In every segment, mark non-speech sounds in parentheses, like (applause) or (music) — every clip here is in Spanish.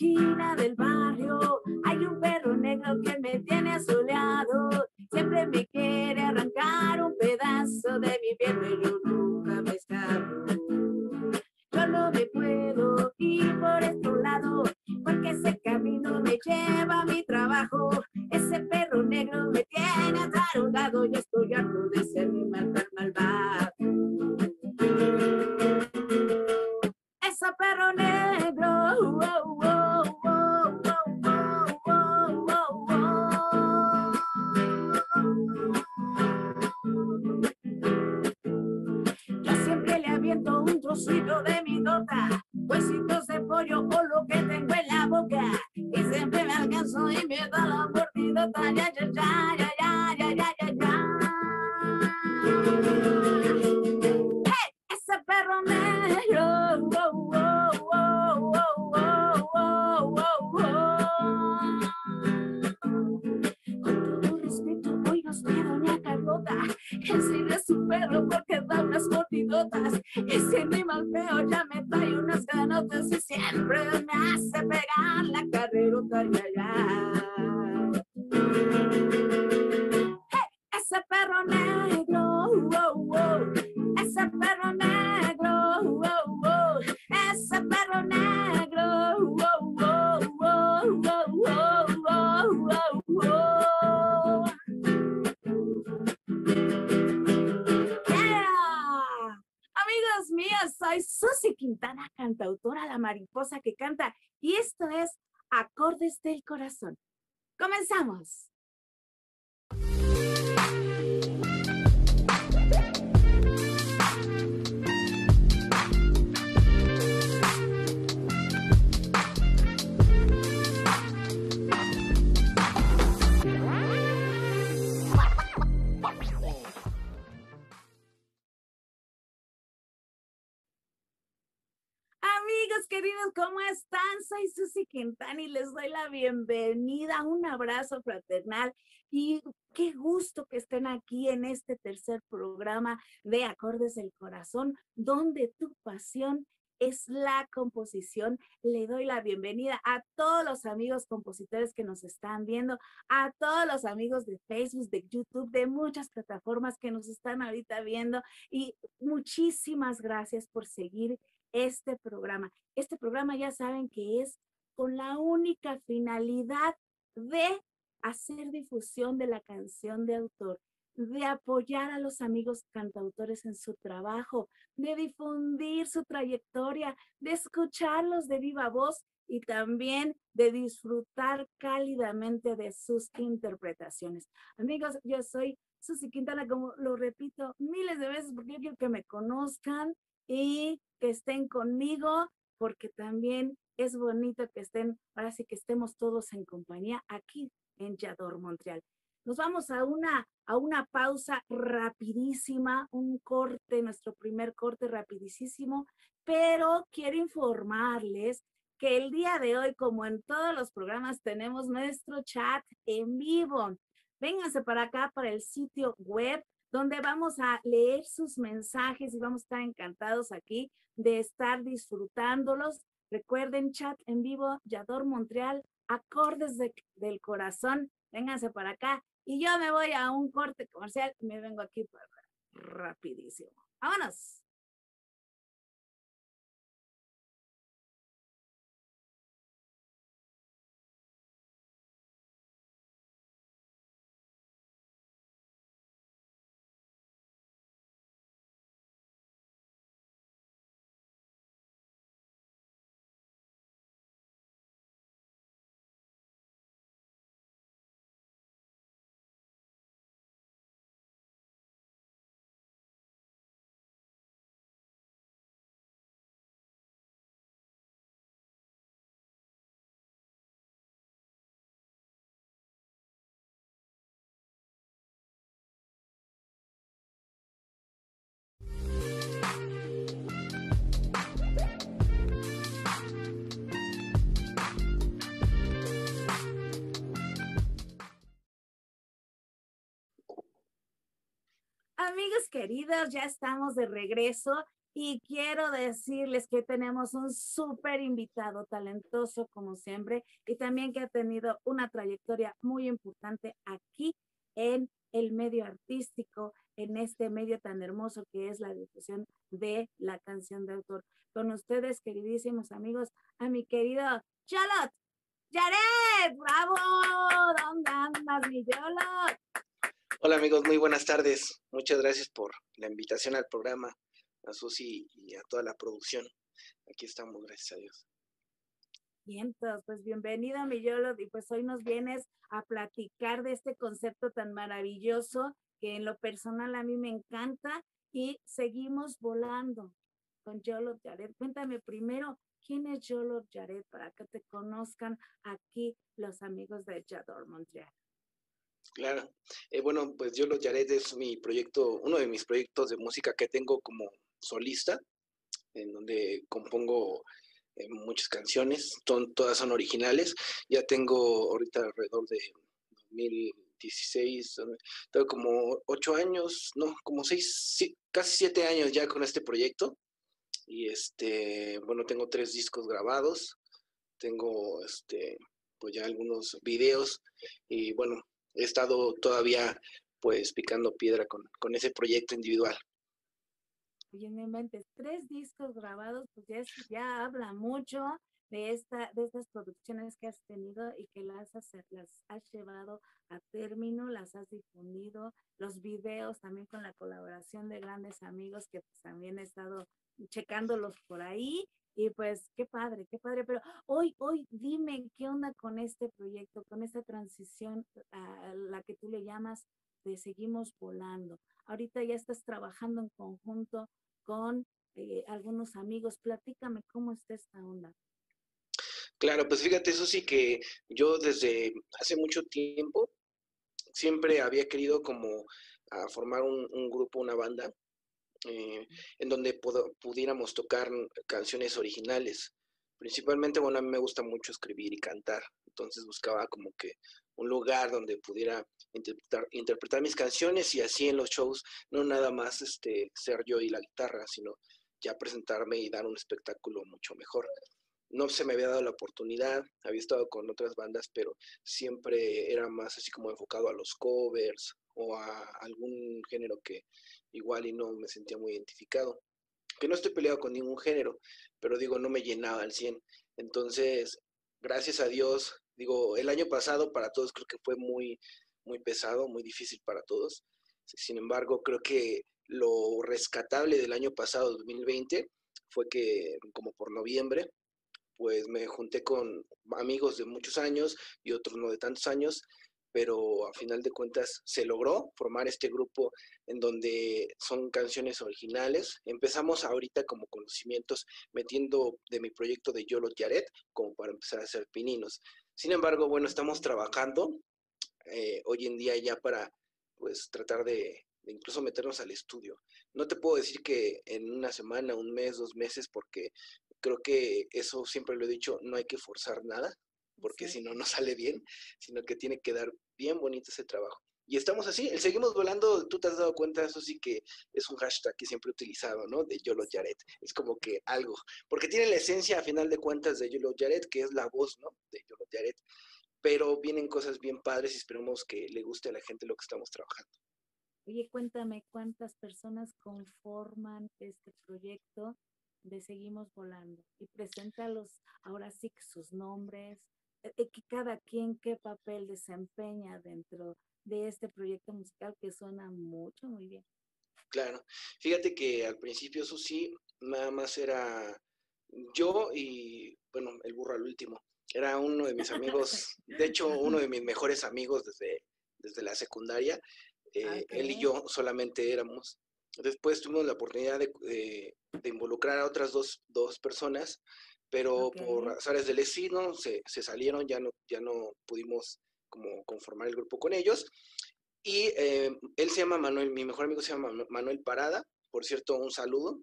Esquina del barrio, hay un perro negro que me tiene asoleado. Siempre me quiere arrancar un pedazo de mi piel, pero nunca me escapo. Yo no me puedo ir por este lado, porque ese camino me lleva a mi trabajo. Ese perro negro me tiene atarugado, yo estoy harto de ser mi mal tan malvado. Ese perro negro, wow, wow, trocito de mi tota, huesitos de pollo o lo que tengo en la boca. Y siempre me alcanzo y me da la mordidota, ya, ya, ya, del Corazón. ¡Comenzamos! Amigos queridos, ¿cómo están? Soy Susy Quintana y les doy la bienvenida, un abrazo fraternal y qué gusto que estén aquí en este tercer programa de Acordes del Corazón, donde tu pasión es la composición. Le doy la bienvenida a todos los amigos compositores que nos están viendo, a todos los amigos de Facebook, de YouTube, de muchas plataformas que nos están ahorita viendo y muchísimas gracias por seguir este programa. Este programa ya saben que es con la única finalidad de hacer difusión de la canción de autor, de apoyar a los amigos cantautores en su trabajo, de difundir su trayectoria, de escucharlos de viva voz y también de disfrutar cálidamente de sus interpretaciones. Amigos, yo soy Susy Quintana, como lo repito miles de veces porque yo quiero que me conozcan y que estén conmigo, porque también es bonito que estén, ahora sí que estemos todos en compañía aquí en Yador Montreal. Nos vamos a una, a una pausa rapidísima, un corte, nuestro primer corte rapidísimo, pero quiero informarles que el día de hoy, como en todos los programas, tenemos nuestro chat en vivo. Vénganse para acá, para el sitio web donde vamos a leer sus mensajes y vamos a estar encantados aquí de estar disfrutándolos. Recuerden, chat en vivo, Yador Montreal, acordes de- del corazón. Vénganse para acá. Y yo me voy a un corte comercial y me vengo aquí para rapidísimo. ¡Vámonos! Amigos queridos, ya estamos de regreso y quiero decirles que tenemos un súper invitado, talentoso como siempre, y también que ha tenido una trayectoria muy importante aquí en el medio artístico, en este medio tan hermoso que es la difusión de la canción de autor. Con ustedes, queridísimos amigos, a mi querido Charlotte, Jared, bravo, ¿dónde andas, mi Charlotte? Hola amigos, muy buenas tardes. Muchas gracias por la invitación al programa a Susi y a toda la producción. Aquí estamos, gracias a Dios. Bien, pues bienvenido, mi Yolo, y pues hoy nos vienes a platicar de este concepto tan maravilloso que en lo personal a mí me encanta y seguimos volando con Yolo Jared. Cuéntame primero, ¿quién es Yolo Jared para que te conozcan aquí los amigos de Yador Montreal? Claro. Eh, bueno, pues Yolo Jared es mi proyecto, uno de mis proyectos de música que tengo como solista, en donde compongo eh, muchas canciones, todas son originales. Ya tengo ahorita alrededor de 2016, tengo como ocho años, no, como seis, casi siete años ya con este proyecto. Y este, bueno, tengo tres discos grabados, tengo este, pues ya algunos videos y bueno, he estado todavía pues picando piedra con, con ese proyecto individual. Oye, me inventes tres discos grabados, pues ya, ya habla mucho de, esta, de estas producciones que has tenido y que las has, las has llevado a término, las has difundido, los videos también con la colaboración de grandes amigos que pues, también he estado checándolos por ahí y pues qué padre, qué padre, pero hoy, hoy dime qué onda con este proyecto, con esta transición a la que tú le llamas de seguimos volando. Ahorita ya estás trabajando en conjunto con eh, algunos amigos. Platícame cómo está esta onda. Claro, pues fíjate, eso sí que yo desde hace mucho tiempo siempre había querido como a formar un, grupo, una banda, eh, en donde pudiéramos tocar canciones originales. Principalmente, bueno, a mí me gusta mucho escribir y cantar, entonces buscaba como que un lugar donde pudiera interpretar, interpretar mis canciones y así en los shows, no nada más este, ser yo y la guitarra, sino ya presentarme y dar un espectáculo mucho mejor. No se me había dado la oportunidad, había estado con otras bandas, pero siempre era más así como enfocado a los covers o a algún género que igual y no me sentía muy identificado. Que no estoy peleado con ningún género, pero digo, no me llenaba al 100. Entonces, gracias a Dios, Digo, el año pasado para todos creo que fue muy, muy pesado, muy difícil para todos. Sin embargo, creo que lo rescatable del año pasado, 2020, fue que como por noviembre, pues me junté con amigos de muchos años y otros no de tantos años pero a final de cuentas se logró formar este grupo en donde son canciones originales. Empezamos ahorita como conocimientos metiendo de mi proyecto de Yolo Tiaret como para empezar a hacer pininos. Sin embargo, bueno, estamos trabajando eh, hoy en día ya para pues tratar de, de incluso meternos al estudio. No te puedo decir que en una semana, un mes, dos meses, porque creo que eso siempre lo he dicho, no hay que forzar nada, porque si no, no sale bien, sino que tiene que dar bien bonito ese trabajo. Y estamos así, el seguimos volando, tú te has dado cuenta, eso sí que es un hashtag que siempre he utilizado, ¿no? De Yolo Jared. Es como que algo, porque tiene la esencia a final de cuentas de Yolo Jared, que es la voz, ¿no? De Yolo Jared. Pero vienen cosas bien padres y esperemos que le guste a la gente lo que estamos trabajando. Oye, cuéntame cuántas personas conforman este proyecto de Seguimos Volando y preséntalos ahora sí que sus nombres, que cada quien qué papel desempeña dentro de este proyecto musical que suena mucho, muy bien. Claro, fíjate que al principio eso sí, nada más era yo y, bueno, el burro al último. Era uno de mis amigos, (laughs) de hecho, uno de mis mejores amigos desde, desde la secundaria. Eh, él y yo solamente éramos. Después tuvimos la oportunidad de, de involucrar a otras dos, dos personas pero por azares del destino se, se, salieron, ya no, ya no pudimos como conformar el grupo con ellos. Y eh, él se llama Manuel, mi mejor amigo se llama Manuel Parada, por cierto, un saludo.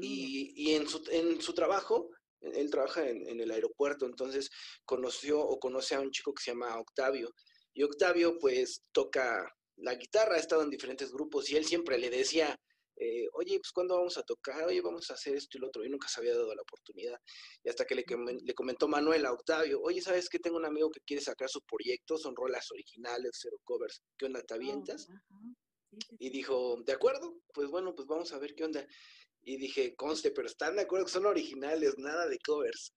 Y, y en, su, en su trabajo, él trabaja en, en, el aeropuerto, entonces conoció o conoce a un chico que se llama Octavio. Y Octavio pues toca la guitarra, ha estado en diferentes grupos y él siempre le decía, eh, oye, pues ¿cuándo vamos a tocar? Oye, vamos a hacer esto y lo otro. Y nunca se había dado la oportunidad. Y hasta que le, le comentó Manuel a Octavio, oye, ¿sabes qué? Tengo un amigo que quiere sacar su proyecto, son rolas originales, cero covers. ¿Qué onda, te oh, avientas? Y dijo, de acuerdo, pues bueno, pues vamos a ver qué onda. Y dije, conste, pero están de acuerdo que son originales, nada de covers.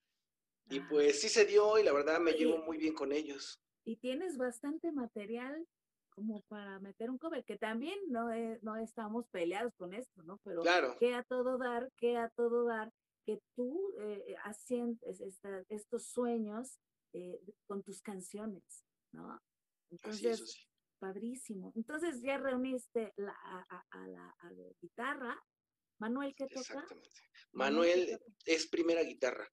Y ah. pues sí se dio y la verdad me llevo muy bien con ellos. Y tienes bastante material como para meter un cover, que también no, no estamos peleados con esto, ¿no? Pero claro. que a todo dar, que a todo dar, que tú eh, estos sueños eh, con tus canciones, ¿no? Entonces, padrísimo. Entonces ya reuniste la, a, la, guitarra. Manuel, ¿qué toca? Exactamente. Manuel, es primera guitarra.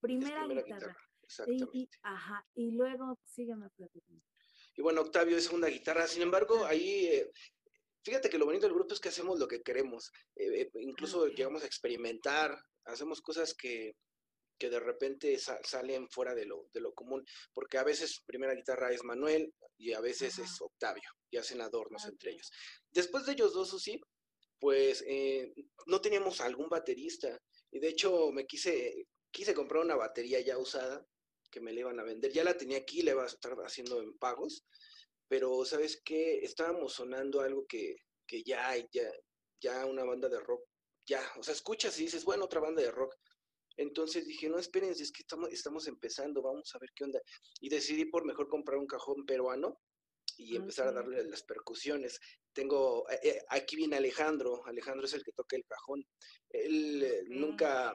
Primera, guitarra. Exactamente. Y, ajá, y luego sígueme platicando. Y bueno, Octavio es una guitarra. Sin embargo, ahí, eh, fíjate que lo bonito del grupo es que hacemos lo que queremos. Eh, eh, incluso llegamos a experimentar, hacemos cosas que, que de repente salen fuera de lo, de lo común, porque a veces primera guitarra es Manuel y a veces es Octavio, y hacen adornos entre ellos. Después de ellos dos, sí, pues no teníamos algún baterista, y de hecho me quise, quise comprar una batería ya usada, que me la iban a vender. Ya la tenía aquí, la iba a estar haciendo en pagos, pero ¿sabes qué? Estábamos sonando algo que, que ya, ya, ya una banda de rock, ya, o sea, escuchas y dices, bueno, otra banda de rock. Entonces dije, no, espérense, es que estamos, estamos empezando, vamos a ver qué onda. Y decidí por mejor comprar un cajón peruano y empezar a darle las percusiones. Tengo, eh, eh, aquí viene Alejandro, Alejandro es el que toca el cajón. Él eh, nunca,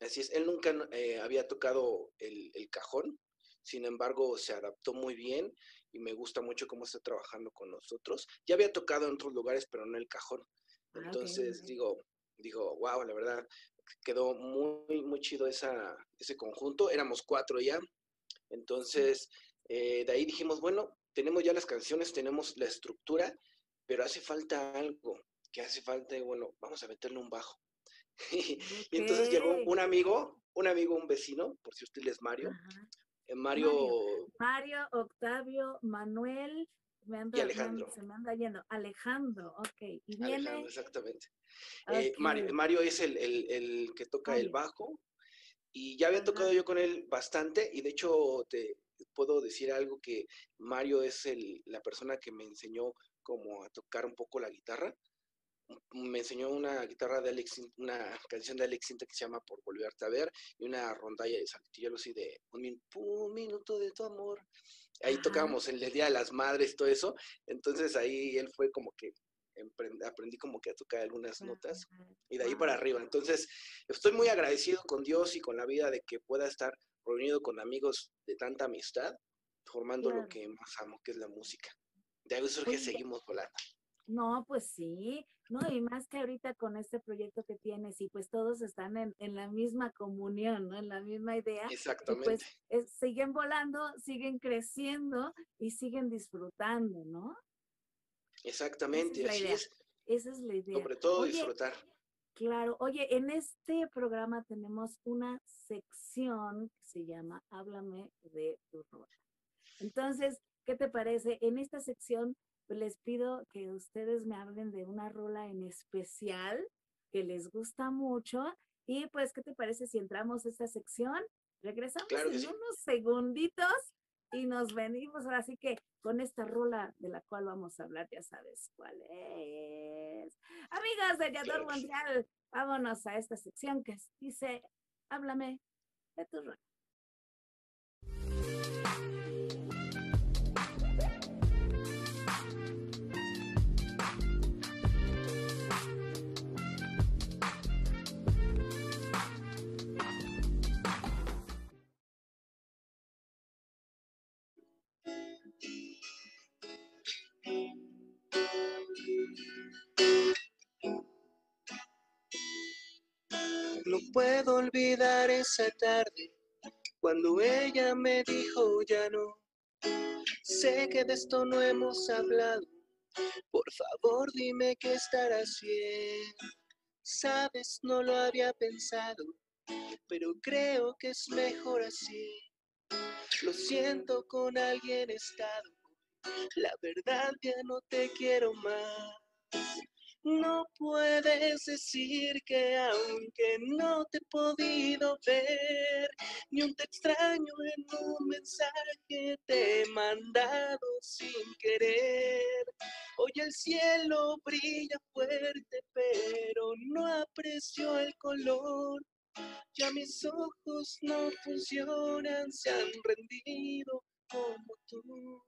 Así es, él nunca eh, había tocado el, cajón, sin embargo se adaptó muy bien y me gusta mucho cómo está trabajando con nosotros. Ya había tocado en otros lugares, pero no el cajón. Ah, Entonces digo, digo, wow, la verdad, quedó muy, muy chido esa, ese conjunto. Éramos cuatro ya. Entonces, eh, de ahí dijimos, bueno, tenemos ya las canciones, tenemos la estructura, pero hace falta algo, que hace falta, y bueno, vamos a meterle un bajo. (laughs) y entonces llegó un amigo, un amigo, un vecino, por si usted es Mario. Eh, Mario, Mario. Octavio, Manuel, y Alejandro. se me anda yendo. Alejandro, ok. Y viene... Alejandro, exactamente. Eh, Mario, es el, el, que toca el bajo y ya había tocado yo con él bastante y de hecho te puedo decir algo que Mario es el, la persona que me enseñó como a tocar un poco la guitarra me enseñó una guitarra de Alex, una canción de Alex Sinta que se llama Por Volverte a Ver y una rondalla de saltillo así de un, minuto de tu amor. Ahí tocábamos el Día de las Madres, todo eso. Entonces ahí él fue como que aprendí como que a tocar algunas notas y de ahí para arriba. Entonces estoy muy agradecido con Dios y con la vida de que pueda estar reunido con amigos de tanta amistad, formando lo que más amo, que es la música. De ahí surge Seguimos Volando. No, pues sí, no, y más que ahorita con este proyecto que tienes y pues todos están en, la misma comunión, ¿no? En la misma idea. pues Exactamente. siguen volando, siguen creciendo y siguen disfrutando, ¿no? Exactamente, así es. Esa es la idea. Sobre todo disfrutar. Claro, oye, en este programa tenemos una sección que se llama Háblame de tu rola. Entonces, ¿qué te parece? En esta sección pues, les pido que ustedes me hablen de una rola en especial que les gusta mucho. Y pues, ¿qué te parece si entramos a esta sección? Regresamos en unos segunditos y nos venimos ahora sí que con esta rola de la cual vamos a hablar, ya sabes cuál es. Amigas de Yador Mundial, vámonos a esta sección que dice, háblame de tu rola. Puedo olvidar esa tarde cuando ella me dijo ya no. Sé que de esto no hemos hablado. Por favor, dime qué estará haciendo. Sabes, no lo había pensado, pero creo que es mejor así. Lo siento, con alguien estado La verdad ya no te quiero más. No puedes decir que aunque no te he podido ver, ni un te extraño en un mensaje te he mandado sin querer. Hoy el cielo brilla fuerte, pero no aprecio el color. Ya mis ojos no funcionan, se han rendido como tú.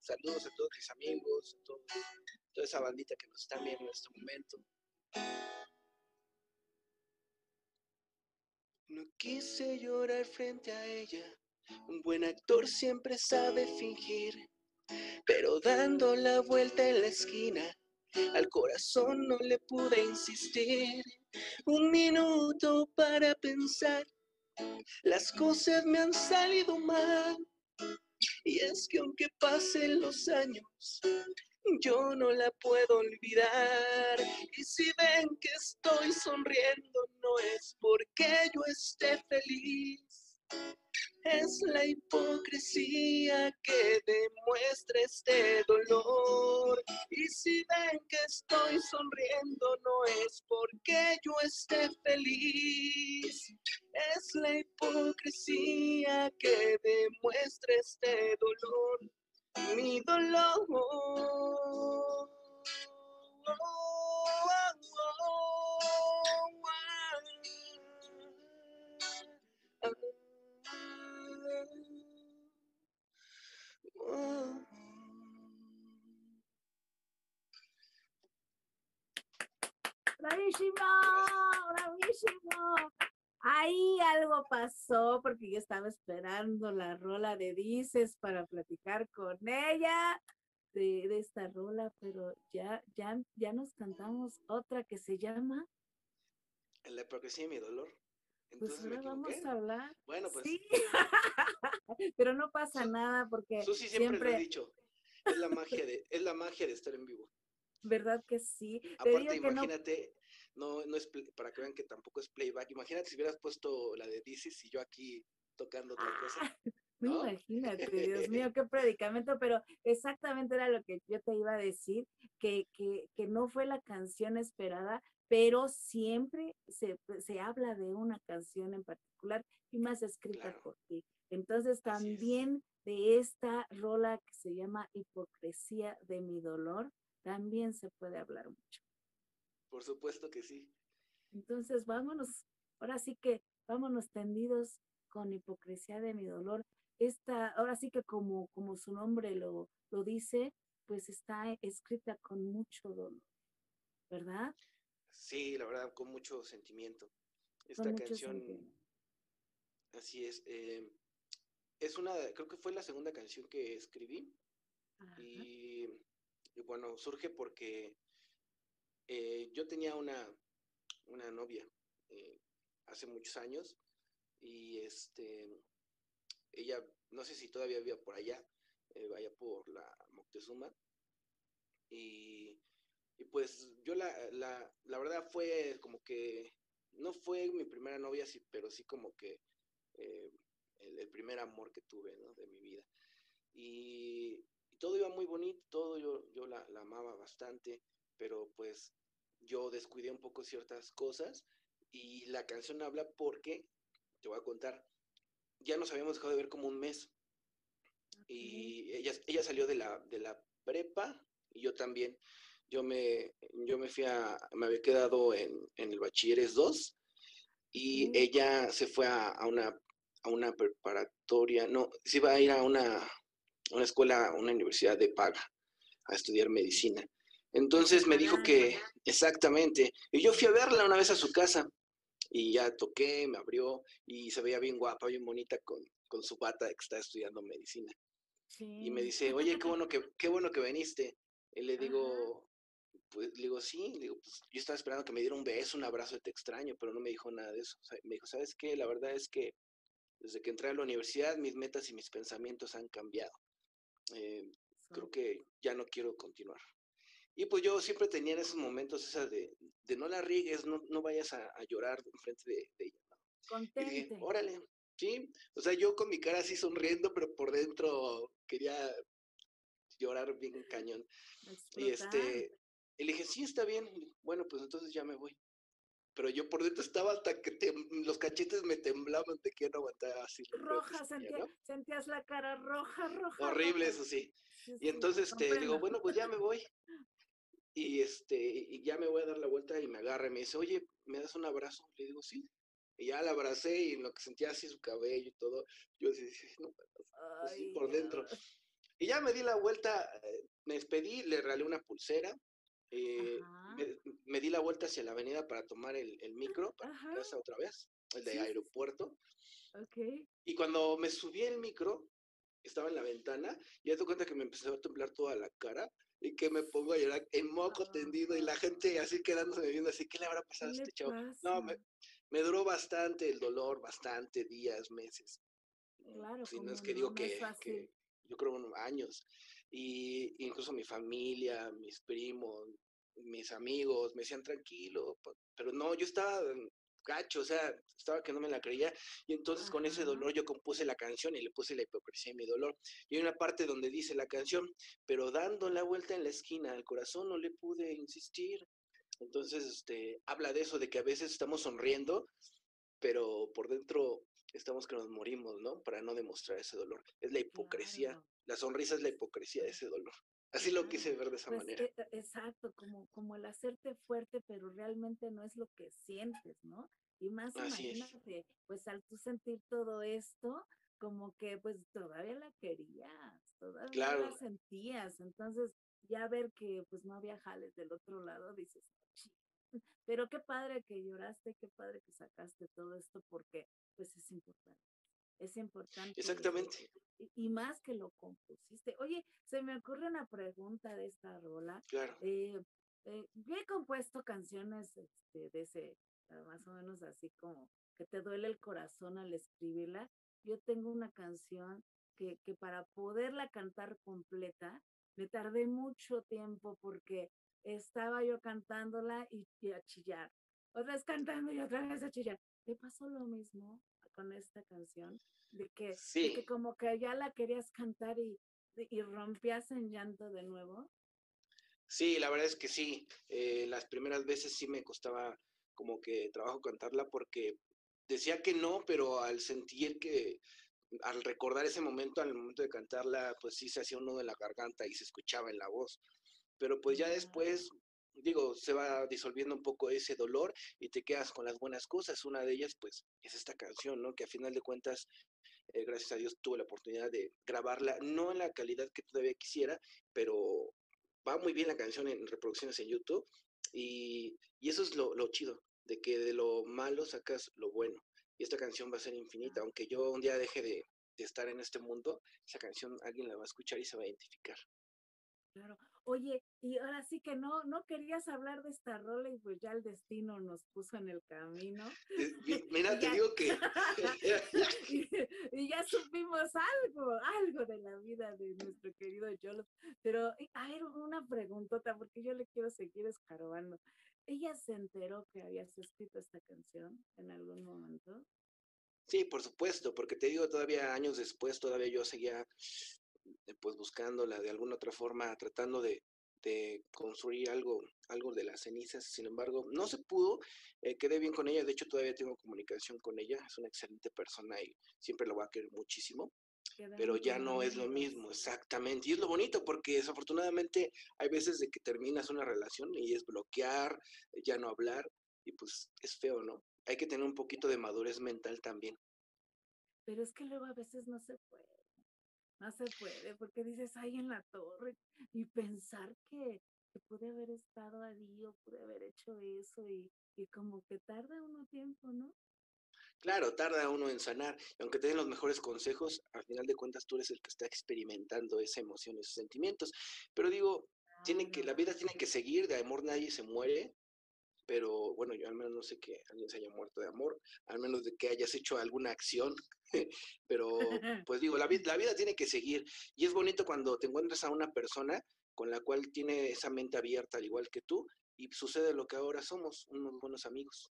Saludos a todos mis amigos, a toda esa bandita que nos está viendo en este momento. No quise llorar frente a ella. Un buen actor siempre sabe fingir, pero dando la vuelta en la esquina, al corazón no le pude insistir. Un minuto para pensar, las cosas me han salido mal. Y es que aunque pasen los años, yo no la puedo olvidar. Y si ven que estoy sonriendo, no es porque yo esté feliz. Es la hipocresía que demuestra este dolor. Y si ven que estoy sonriendo, no es porque yo esté feliz. Es la hipocresía que demuestra este dolor. Mi dolor. ¡Bravísimo! ¡Bravísimo! Ahí algo pasó porque yo estaba esperando la rola de Dices para platicar con ella de, esta rola, pero ya, ya, ya nos cantamos otra que se llama La hipocresía y mi dolor. Pues ahora vamos a hablar. Bueno, pues. Sí. (laughs) (laughs) pero no pasa nada porque Susi siempre, siempre... lo he dicho. Es la magia de, es la magia de estar en vivo. ¿Verdad que sí? Aparte, imagínate, no... no, no es para que vean que tampoco es playback. Imagínate si hubieras puesto la de Dices y yo aquí tocando otra Ah, cosa. (laughs) No, imagínate, Dios mío, qué predicamento, pero exactamente era lo que yo te iba a decir, que, que, que no fue la canción esperada, pero siempre se, se, habla de una canción en particular y más escrita Claro. por ti. Entonces es. también de esta rola que se llama Hipocresía de mi dolor, también se puede hablar mucho. Por supuesto que sí. Entonces vámonos, ahora sí que vámonos tendidos con hipocresía de mi dolor. Esta, ahora sí que como, como su nombre lo, lo dice, pues está escrita con mucho dolor, ¿verdad? Sí, la verdad, con mucho sentimiento. Esta canción, así es. eh, es una, creo que fue la segunda canción que escribí. Y bueno, surge porque eh, yo tenía una, una novia eh, hace muchos años y este, ella, no sé si todavía vive por allá, eh, vaya por la Moctezuma. Y, y pues yo la, la, la verdad fue como que, no fue mi primera novia, sí, pero sí como que eh, el, el primer amor que tuve, ¿no? De mi vida. Y, y todo iba muy bonito, todo yo, yo la, la, amaba bastante, pero pues yo descuidé un poco ciertas cosas y la canción habla porque, te voy a contar, ya nos habíamos dejado de ver como un mes y ella, ella salió de la, de la prepa y yo también. Yo me, yo me fui a, me había quedado en, en el Bachilleres 2 y Mm. ella se fue a, a una a una preparatoria, no, se iba a ir a una, a una escuela, a una universidad de paga, a estudiar medicina. Entonces me dijo Ah, que, ya. exactamente, y yo fui a verla una vez a su casa, y ya toqué, me abrió, y se veía bien guapa, bien bonita con, con su bata que está estudiando medicina. Y me Sí. dice, oye, qué bueno que, qué bueno que viniste. Y le digo, pues, le digo, sí, le digo, pues, yo estaba esperando que me diera un beso, un abrazo, te extraño, pero no me dijo nada de eso. O sea, me dijo, ¿sabes qué? La verdad es que Desde que entré a la universidad, mis metas y mis pensamientos han cambiado. Eh, creo que ya no quiero continuar. Y pues yo siempre tenía en esos momentos esa de, de no la riegues, no, no vayas a, llorar enfrente de, de ella. ¿no? órale, sí. O sea, yo con mi cara así sonriendo, pero por dentro quería llorar bien cañón. Y este, y le dije, sí, está bien. Bueno, pues entonces ya me voy. Pero yo por dentro estaba hasta que los cachetes me temblaban de que no aguantaba así. Roja, sentías la cara roja, roja. Horrible, eso sí. y entonces te este, digo, bueno, pues ya me voy. Y este, y ya me voy a dar la vuelta y me agarra y me dice, oye, ¿me das un abrazo? Le digo, sí. Y ya la abracé y en lo que sentía así su cabello y todo, yo decía, no, así por dentro. Y ya me di la vuelta, eh, me despedí, le regalé una pulsera, eh, me, di la vuelta hacia la avenida para tomar el, micro, para casa otra vez, el de aeropuerto. Y cuando me subí el micro, estaba en la ventana, y me cuenta que me empezó a temblar toda la cara y que me pongo a llorar en moco tendido y la gente así quedándose viendo así, ¿qué le habrá pasado a este chavo? No, me, me, duró bastante el dolor, bastante días, meses. Claro, si no es que digo que, que, yo creo años. Y incluso mi familia, mis primos, mis amigos me decían tranquilo, pero no, yo estaba gacho, o sea, estaba que no me la creía. Y entonces con ese dolor yo compuse la canción y le puse la hipocresía en mi dolor. Y hay una parte donde dice la canción, pero dando la vuelta en la esquina al corazón no le pude insistir. Entonces, este, habla de eso, de que a veces estamos sonriendo, pero por dentro estamos que nos morimos, ¿no? Para no demostrar ese dolor. Es la hipocresía. La sonrisa es la hipocresía de ese dolor. Así lo quise ver de esa pues, manera. E, e, exacto, como, como el hacerte fuerte, pero realmente no es lo que sientes, ¿no? Y más imagínate, pues al tú sentir todo esto, como que pues todavía la querías, todavía la sentías. Entonces, ya ver que pues no había jales del otro lado, dices, pero qué padre que lloraste, qué padre que sacaste todo esto porque pues es importante. Es importante. Exactamente. Y, más que lo compusiste. Oye, se me ocurre una pregunta de esta rola. Claro. Eh, eh, yo he compuesto canciones este, de ese, más o menos así como que te duele el corazón al escribirla. Yo tengo una canción que, que para poderla cantar completa, me tardé mucho tiempo porque estaba yo cantándola y, a chillar. Otra vez cantando y otra vez a chillar. ¿Te pasó lo mismo con esta canción? De que, que como que ya la querías cantar y, y rompías en llanto de nuevo. Sí, la verdad es que sí. Eh, las primeras veces sí me costaba como que trabajo cantarla porque decía que no, pero al sentir que, al recordar ese momento, al momento de cantarla, pues sí se hacía uno de la garganta y se escuchaba en la voz pero pues ya después, digo, se va disolviendo un poco ese dolor y te quedas con las buenas cosas. Una de ellas, pues, es esta canción, ¿no? Que a final de cuentas, eh, gracias a Dios, tuve la oportunidad de grabarla, no en la calidad que todavía quisiera, pero va muy bien la canción en reproducciones en YouTube y, eso es lo, chido, de que de lo malo sacas lo bueno. Y esta canción va a ser infinita, aunque yo un día deje de, de estar en este mundo, esa canción alguien la va a escuchar y se va a identificar. Claro. Oye, y ahora sí que no, no querías hablar de esta rola y pues ya el destino nos puso en el camino. (laughs) Mira, te digo que... (laughs) (laughs) y, ya supimos algo, algo de la vida de nuestro querido Yolo. Pero, a ver, una preguntota, porque yo le quiero seguir escarbando. ¿Ella se enteró que habías escrito esta canción en algún momento? Sí, por supuesto, porque te digo, todavía años después, todavía yo seguía pues buscándola de alguna otra forma, tratando de, construir algo, algo de las cenizas, sin embargo, no se pudo, eh, quedé bien con ella, de hecho todavía tengo comunicación con ella, es una excelente persona y siempre la voy a querer muchísimo, pero ya no es lo mismo, exactamente, y es lo bonito porque desafortunadamente hay veces de que terminas una relación y es bloquear, ya no hablar, y pues es feo, ¿no? Hay que tener un poquito de madurez mental también. Pero es que luego a veces no se puede no se puede, porque dices, ahí en la torre, y pensar que, pude haber estado allí o pude haber hecho eso, y, como que tarda uno tiempo, ¿no? Claro, tarda uno en sanar, aunque te den los mejores consejos, al final de cuentas tú eres el que está experimentando esa emoción, esos sentimientos. Pero digo, tiene que, la vida tiene que seguir, de amor nadie se muere, pero bueno, yo al menos no sé que alguien se haya muerto de amor, al menos de que hayas hecho alguna acción, (laughs) pero (laughs) pues digo, la, la vida tiene que seguir y es bonito cuando te encuentras a una persona con la cual tiene esa mente abierta al igual que tú y sucede lo que ahora somos, unos buenos amigos.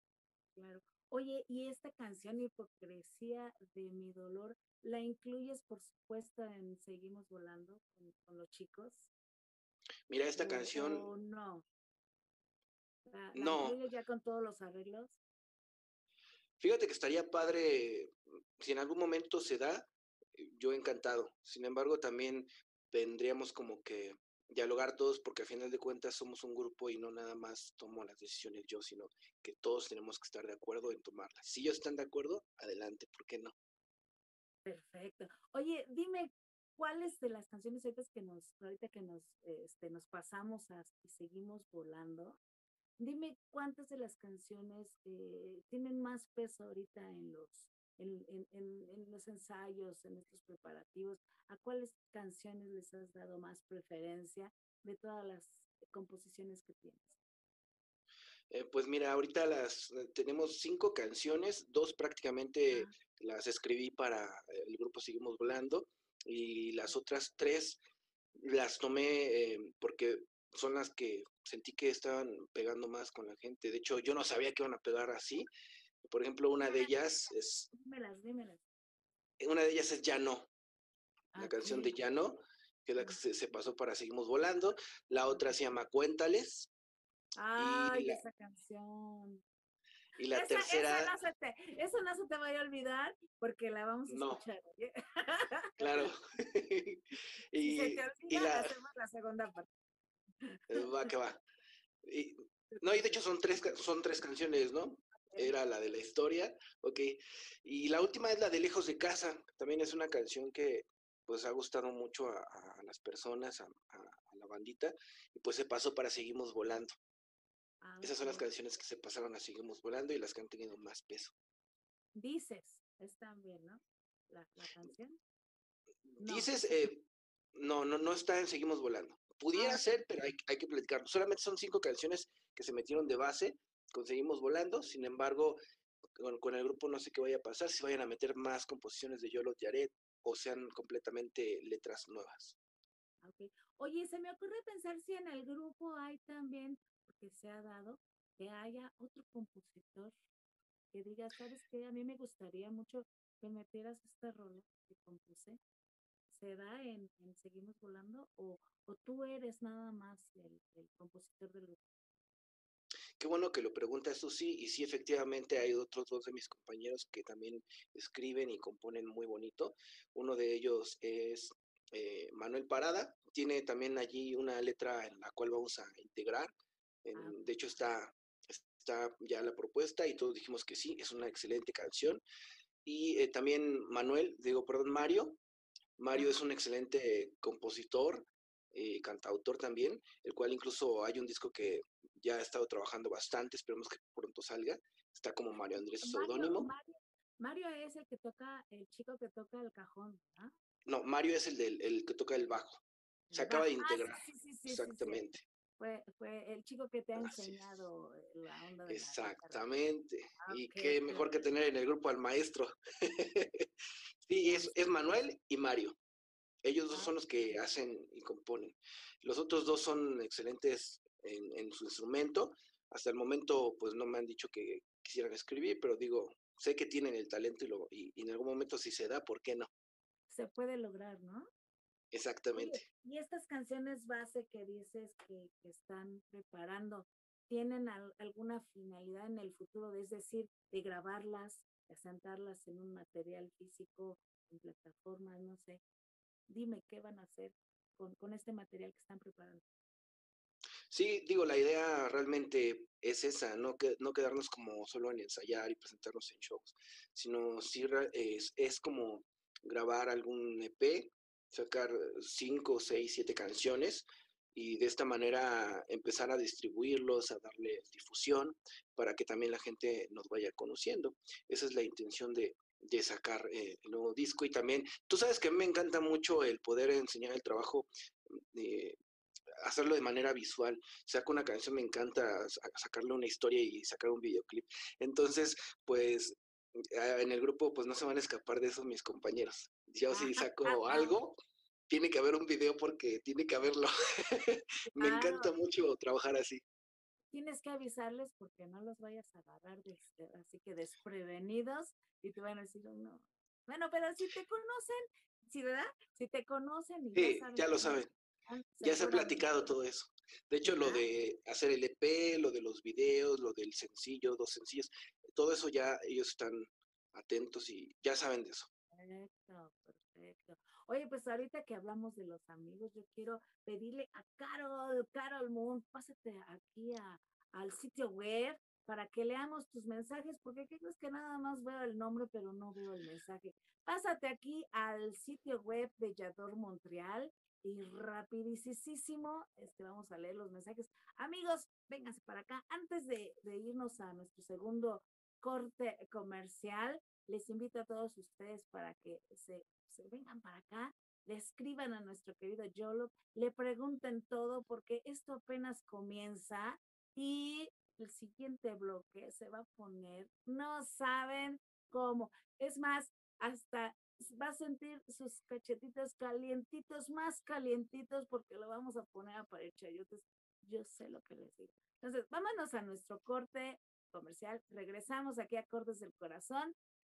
Claro. Oye, ¿y esta canción Hipocresía de mi dolor, la incluyes por supuesto en Seguimos Volando con, los chicos? Mira, esta canción... no. ¿La, no. ya con todos los arreglos? Fíjate que estaría padre, si en algún momento se da, yo encantado. Sin embargo, también tendríamos como que dialogar todos porque al final de cuentas somos un grupo y no nada más tomo las decisiones yo, sino que todos tenemos que estar de acuerdo en tomarlas. Si ellos están de acuerdo, adelante, ¿por qué no? Perfecto. Oye, dime, ¿cuáles de las canciones que nos, ahorita que nos, este, nos pasamos a, y seguimos volando? Dime cuántas de las canciones eh, tienen más peso ahorita en los, en, en, en, los ensayos, en estos preparativos, ¿a cuáles canciones les has dado más preferencia de todas las composiciones que tienes? Eh, pues mira, ahorita las eh, tenemos cinco canciones, dos prácticamente ah. las escribí para el grupo Seguimos Volando y las otras tres las tomé eh, porque son las que sentí que estaban pegando más con la gente. De hecho, yo no sabía que iban a pegar así por ejemplo, una de ellas es... Dímelas, dímelas. Una de ellas es Ya no. La canción de Ya no, que es la que se, pasó para Seguimos Volando. La otra se llama Cuéntales. Ay, esa canción. Y la tercera. Esa no, se te, eso no se te vaya a olvidar porque la vamos a escuchar. claro. y, (laughs) (laughs) si se te olvida, la... hacemos la segunda parte. Eh, va que va. Y, no, y de hecho son tres, son tres canciones, ¿no? era la de la historia, ok. Y la última es la de Lejos de Casa, también es una canción que pues ha gustado mucho a, las personas, a, la bandita, y pues se pasó para Seguimos Volando. Ah, Esas son las canciones que se pasaron a Seguimos Volando y las que han tenido más peso. Dices, es también, ¿no? La, canción. Dices, eh, no, no, no está en Seguimos Volando. Pudiera ah, ser, pero hay, hay que platicarlo. Solamente son cinco canciones que se metieron de base conseguimos volando, sin embargo, con, el grupo no sé qué vaya a pasar, si vayan a meter más composiciones de Yolo Yaret o sean completamente letras nuevas. Okay. Oye, se me ocurre pensar si en el grupo hay también, porque se ha dado, que haya otro compositor que diga, ¿sabes qué? A mí me gustaría mucho que metieras esta rola que compuse. ¿Se da en, Seguimos Volando o, o, tú eres nada más el, el compositor del grupo? Qué bueno que lo pregunta sí y sí, efectivamente hay otros dos de mis compañeros que también escriben y componen muy bonito. Uno de ellos es eh, Manuel Parada, tiene también allí una letra en la cual vamos a integrar. Ah. de hecho, está, está ya la propuesta y todos dijimos que sí, es una excelente canción. Y eh, también Manuel, digo, perdón, Mario. Mario es un excelente compositor, eh, cantautor también, el cual incluso hay un disco que ya ha estado trabajando bastante, esperemos que pronto salga. Está como Mario Andrés Seudónimo. Mario, es el que toca, el chico que toca el cajón, ¿ah? No, Mario es el, del, el que toca el bajo. Se acaba de ah, integrar. Exactamente. Fue, fue, el chico que te ha enseñado la onda de Exactamente. y qué mejor que tener en el grupo al maestro. (laughs) sí, es, es Manuel y Mario. Ellos dos ah. son los que hacen y componen. Los otros dos son excelentes en, su instrumento. Hasta el momento, pues no me han dicho que quisieran escribir, pero digo, sé que tienen el talento y, lo, y, en algún momento si se da, ¿por qué no? Se puede lograr, ¿no? Exactamente. y estas canciones base que dices que, están preparando, ¿tienen alguna finalidad en el futuro? Es decir, de grabarlas, asentarlas en un material físico, en plataformas, no sé. Dime qué van a hacer con, con este material que están preparando. Sí, digo, la idea realmente es esa, no, que, no quedarnos como solo en ensayar y presentarnos en shows, sino sí es, es como grabar algún EP, sacar cinco, seis, siete canciones y de esta manera empezar a distribuirlos, a darle difusión para que también la gente nos vaya conociendo. Esa es la intención de, de sacar eh, el nuevo disco y también, tú sabes que a mí me encanta mucho el poder enseñar el trabajo de hacerlo de manera visual. Saco una canción, me encanta sacarle una historia y sacar un videoclip. Entonces, pues en el grupo pues no se van a escapar de eso mis compañeros. Yo si saco algo, tiene que haber un video porque tiene que haberlo. (laughs) Me encanta mucho trabajar así. Tienes que avisarles porque no los vayas a agarrar así que desprevenidos y te van a decir, no. Bueno, pero si te conocen, ¿sí, verdad? Si te conocen y sí, ya, lo saben. Ya se ha platicado todo eso. De hecho, lo de hacer el EP, lo de los videos, lo del sencillo, dos sencillos, todo eso ya ellos están atentos y ya saben de eso. Perfecto, perfecto. Oye, pues ahorita que hablamos de los amigos, yo quiero pedirle a Carol, Carol Moon, pásate aquí al sitio web para que leamos tus mensajes, porque crees que nada más veo el nombre, pero no veo el mensaje. Pásate aquí al sitio web de Yador Montreal y rapidísimo, este, vamos a leer los mensajes. Amigos, vénganse para acá. Antes de irnos a nuestro segundo corte comercial, les invito a todos ustedes para que se vengan para acá, le escriban a nuestro querido Yolo, le pregunten todo porque esto apenas comienza y el siguiente bloque se va a poner, no saben cómo. Es más, hasta va a sentir sus cachetitos calientitos, más calientitos porque lo vamos a poner a parir chayotes. Yo sé lo que les digo. Entonces, vámonos a nuestro corte comercial. Regresamos aquí a Cortes del Corazón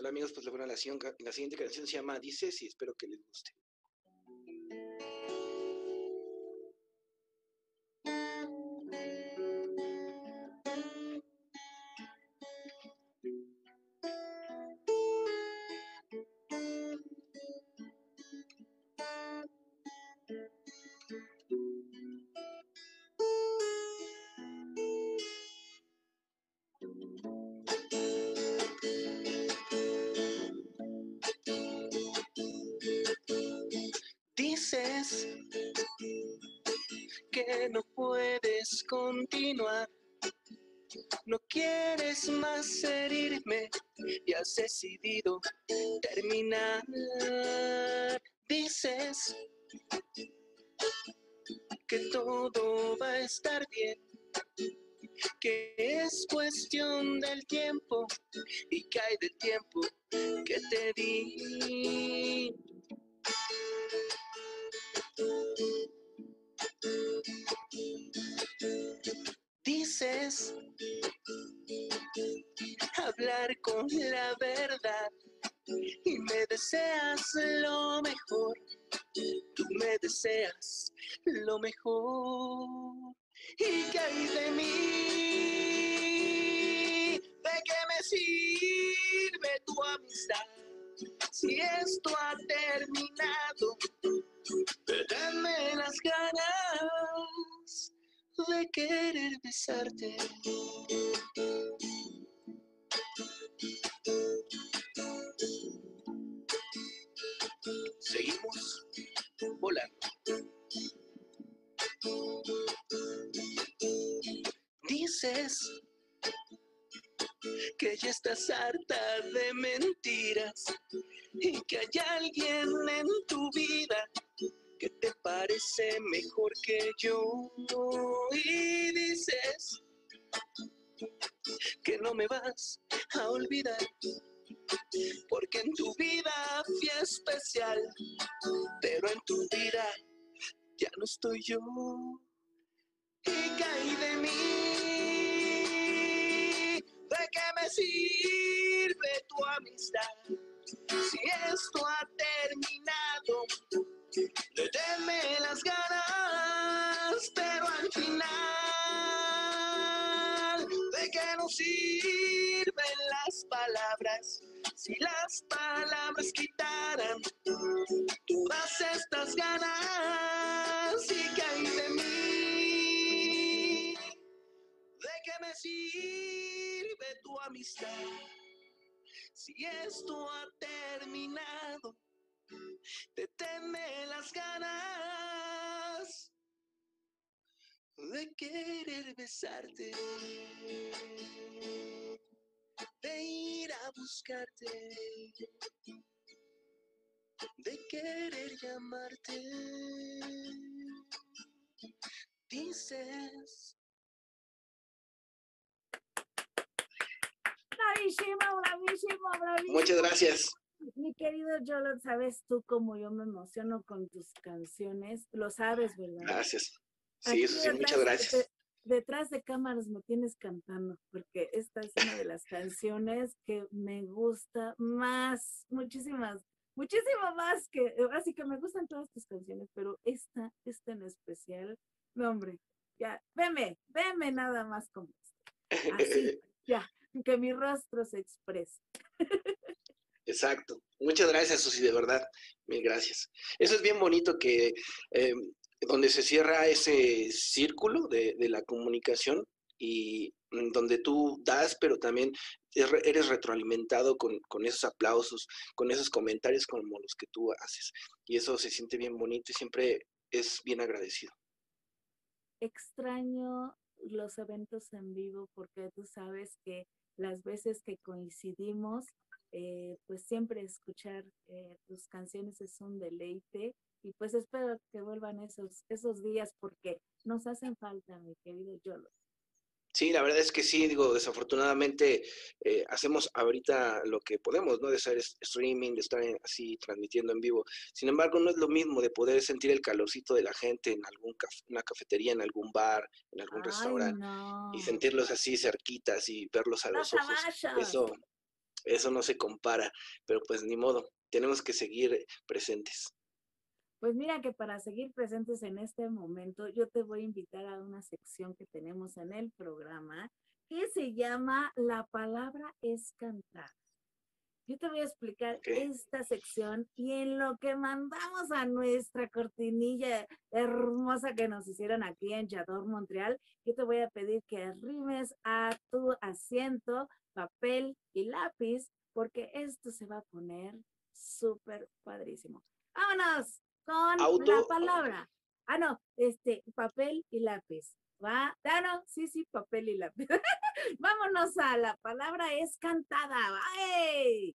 Hola amigos, pues la, la siguiente canción se llama Dices y espero que les guste. Continuar. No quieres más herirme y has decidido terminar. Dices que todo va a estar bien, que es cuestión del tiempo y que hay del tiempo que te di. La verdad y me deseas lo mejor. Tú me deseas lo mejor. ¿Y qué hay de mí? ¿De qué me sirve tu amistad? Si esto ha terminado, dame las ganas de querer besarte. Seguimos volando. Dices que ya estás harta de mentiras y que hay alguien en tu vida que te parece mejor que yo y dices que no me vas a olvidar. Porque en tu vida fui especial pero en tu vida ya no estoy yo. Y caí de mí. ¿De qué me sirve tu amistad? Si esto ha terminado, déme las ganas no sirven las palabras si las palabras quitaran todas estas ganas y que hay de mí. ¿De qué me sirve tu amistad si esto ha terminado? Deténme las ganas de querer besarte, de ir a buscarte, de querer llamarte. Dices Bravísimo, bravísimo, bravísimo. Muchas gracias. Mi querido Yolot, sabes tú cómo yo me emociono con tus canciones. Lo sabes, ¿verdad? Gracias. Sí, eso sí, muchas gracias. de- detrás de cámaras me tienes cantando, porque esta es una de las canciones que me gusta más, muchísimas, muchísimo más que, así que me gustan todas tus canciones, pero esta, esta en especial, no hombre, ya, veme, veme nada más como esta. Así, (laughs) ya, que mi rostro se exprese. Exacto. Muchas gracias, Susi, de verdad. Mil gracias. Eso es bien bonito que eh, donde se cierra ese círculo de, la comunicación y mm, donde tú das, pero también er- eres retroalimentado con, con esos aplausos, con esos comentarios como los que tú haces. Y eso se siente bien bonito y siempre es bien agradecido. extraño los eventos en vivo porque tú sabes que las veces que coincidimos, eh, pues siempre escuchar eh, tus canciones es un deleite y pues espero que vuelvan esos, esos días porque nos hacen falta, mi querido Yolo. Sí, la verdad es que sí, digo, desafortunadamente eh, hacemos ahorita lo que podemos, ¿no? De hacer streaming, de estar en- así transmitiendo en vivo. Sin embargo, no es lo mismo de poder sentir el calorcito de la gente en algún caf- una cafetería, en algún bar, en algún Ay, restaurante no. y sentirlos así cerquitas y verlos a Los ojos. Eso, eso no se compara, pero pues ni modo, tenemos que seguir presentes. Pues mira que para seguir presentes en este momento, yo te voy a invitar a una sección que tenemos en el programa que se llama La palabra es cantar. Yo te voy a explicar esta sección y en lo que mandamos a nuestra cortinilla hermosa que nos hicieron aquí en Yador, Montreal, yo te voy a pedir que arrimes a tu asiento papel y lápiz porque esto se va a poner súper padrísimo. ¡Vámonos! Con Auto- la palabra. Ah, no, este, papel y lápiz. ¿Va? Ah, no, sí, sí, papel y lápiz. (laughs) Vámonos a la palabra es cantada. ¡Ay!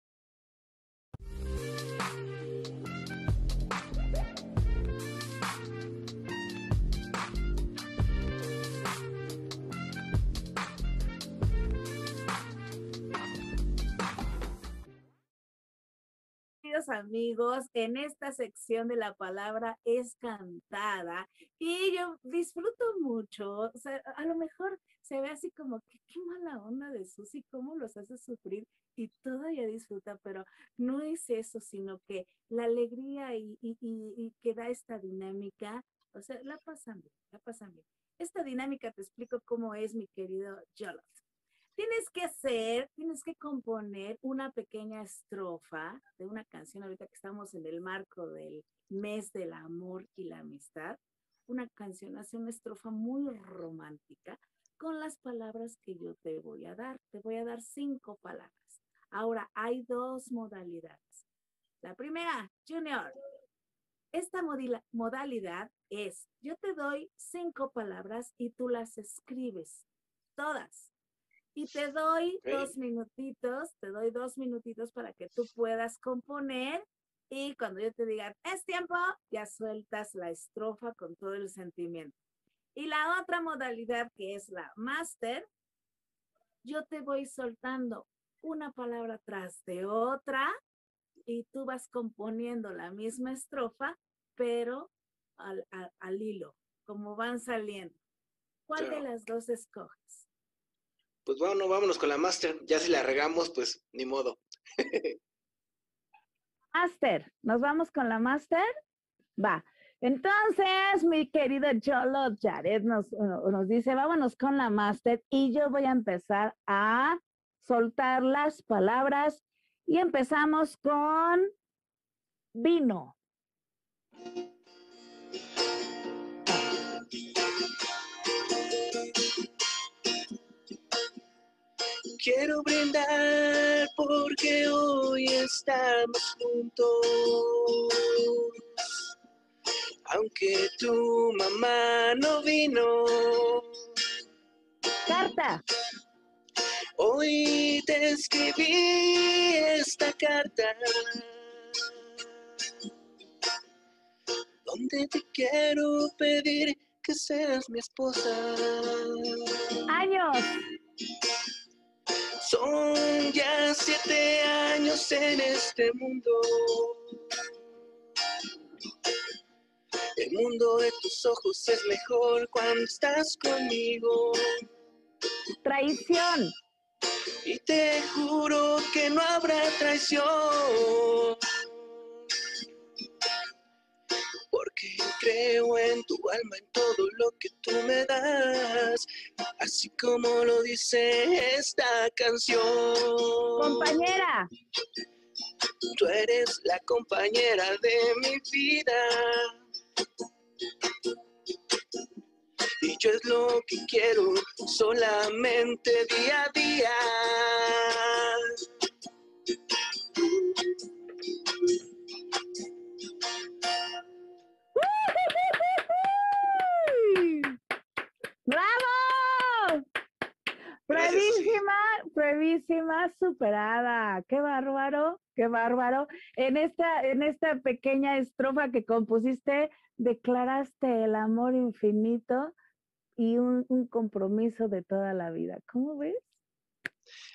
Amigos, en esta sección de la palabra es cantada y yo disfruto mucho, o sea, a lo mejor se ve así como que qué mala onda de Susi, cómo los hace sufrir y todavía disfruta, pero no es eso, sino que la alegría y, y, y, y que da esta dinámica, o sea, la pasan bien, la pasan bien. Esta dinámica te explico cómo es, mi querido Jolot. Tienes que hacer, tienes que componer una pequeña estrofa de una canción, ahorita que estamos en el marco del mes del amor y la amistad, una canción, hace una estrofa muy romántica con las palabras que yo te voy a dar. Te voy a dar cinco palabras. Ahora, hay dos modalidades. La primera, Junior. Esta modalidad es, yo te doy cinco palabras y tú las escribes, todas. Y te doy dos minutitos, te doy dos minutitos para que tú puedas componer y cuando yo te diga, es tiempo, ya sueltas la estrofa con todo el sentimiento. Y la otra modalidad que es la máster, yo te voy soltando una palabra tras de otra y tú vas componiendo la misma estrofa, pero al, al- al hilo, como van saliendo. ¿Cuál de las dos escoges? Pues bueno, vámonos con la máster. Ya si la regamos, pues ni modo. (laughs) Master, ¿nos vamos con la master? Va. Entonces, mi querido Cholo Jared nos, nos dice, vámonos con la máster y yo voy a empezar a soltar las palabras y empezamos con vino. Quiero brindar porque hoy estamos juntos aunque tu mamá no vino. Carta. Hoy te escribí esta carta. Donde te quiero pedir que seas mi esposa. Años. Son ya siete años en este mundo. El mundo de tus ojos es mejor cuando estás conmigo. Traición. Y te juro que no habrá traición. Porque creo en tu alma, en todo lo que tú me das. Así como lo dice esta canción. Compañera. Tú eres la compañera de mi vida. Y yo es lo que quiero solamente día a día. ¡Bravo! Brevísima, brevísima, superada. Qué bárbaro, qué bárbaro. En esta, en esta pequeña estrofa que compusiste, declaraste el amor infinito y un, compromiso de toda la vida. ¿Cómo ves?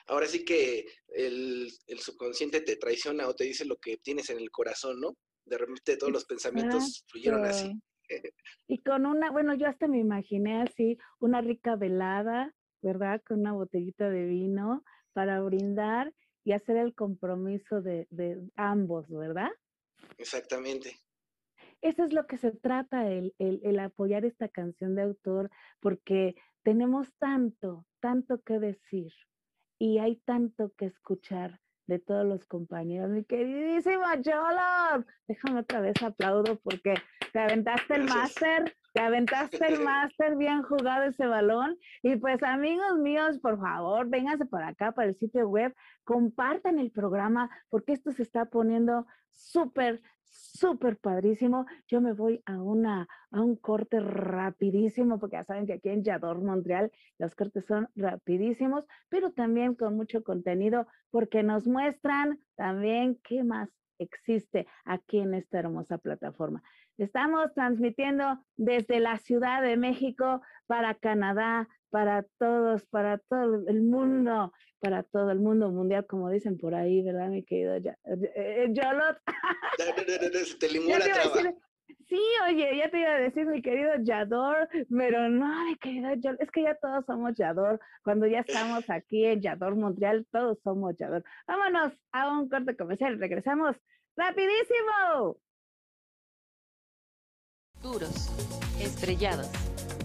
Ahora sí que el, subconsciente te traiciona o te dice lo que tienes en el corazón, ¿no? De repente todos los pensamientos fluyeron así. Y con una, bueno, yo hasta me imaginé así, una rica velada, ¿verdad? Con una botellita de vino para brindar y hacer el compromiso de, de ambos, ¿verdad? Exactamente. Eso es lo que se trata, el, el, apoyar esta canción de autor, porque tenemos tanto, tanto que decir y hay tanto que escuchar de todos los compañeros. Mi queridísima Cholo, déjame otra vez aplaudo porque te aventaste el máster, te aventaste el máster, bien jugado ese balón. Y pues amigos míos, por favor, vénganse para acá, para el sitio web, compartan el programa porque esto se está poniendo súper, súper padrísimo. Yo me voy a, una, a un corte rapidísimo, porque ya saben que aquí en Yador, Montreal, los cortes son rapidísimos, pero también con mucho contenido, porque nos muestran también qué más existe aquí en esta hermosa plataforma. Estamos transmitiendo desde la Ciudad de México para Canadá, para todos, para todo el mundo, para todo el mundo mundial, como dicen por ahí, ¿verdad, mi querido Yolot? Sí, oye, ya te iba a decir mi querido Yador, pero no, mi querido Yador, es que ya todos somos Yador. Cuando ya estamos (laughs) aquí en Yador Montreal, todos somos Yador. Vámonos a un corte comercial, regresamos rapidísimo. Duros, estrellados,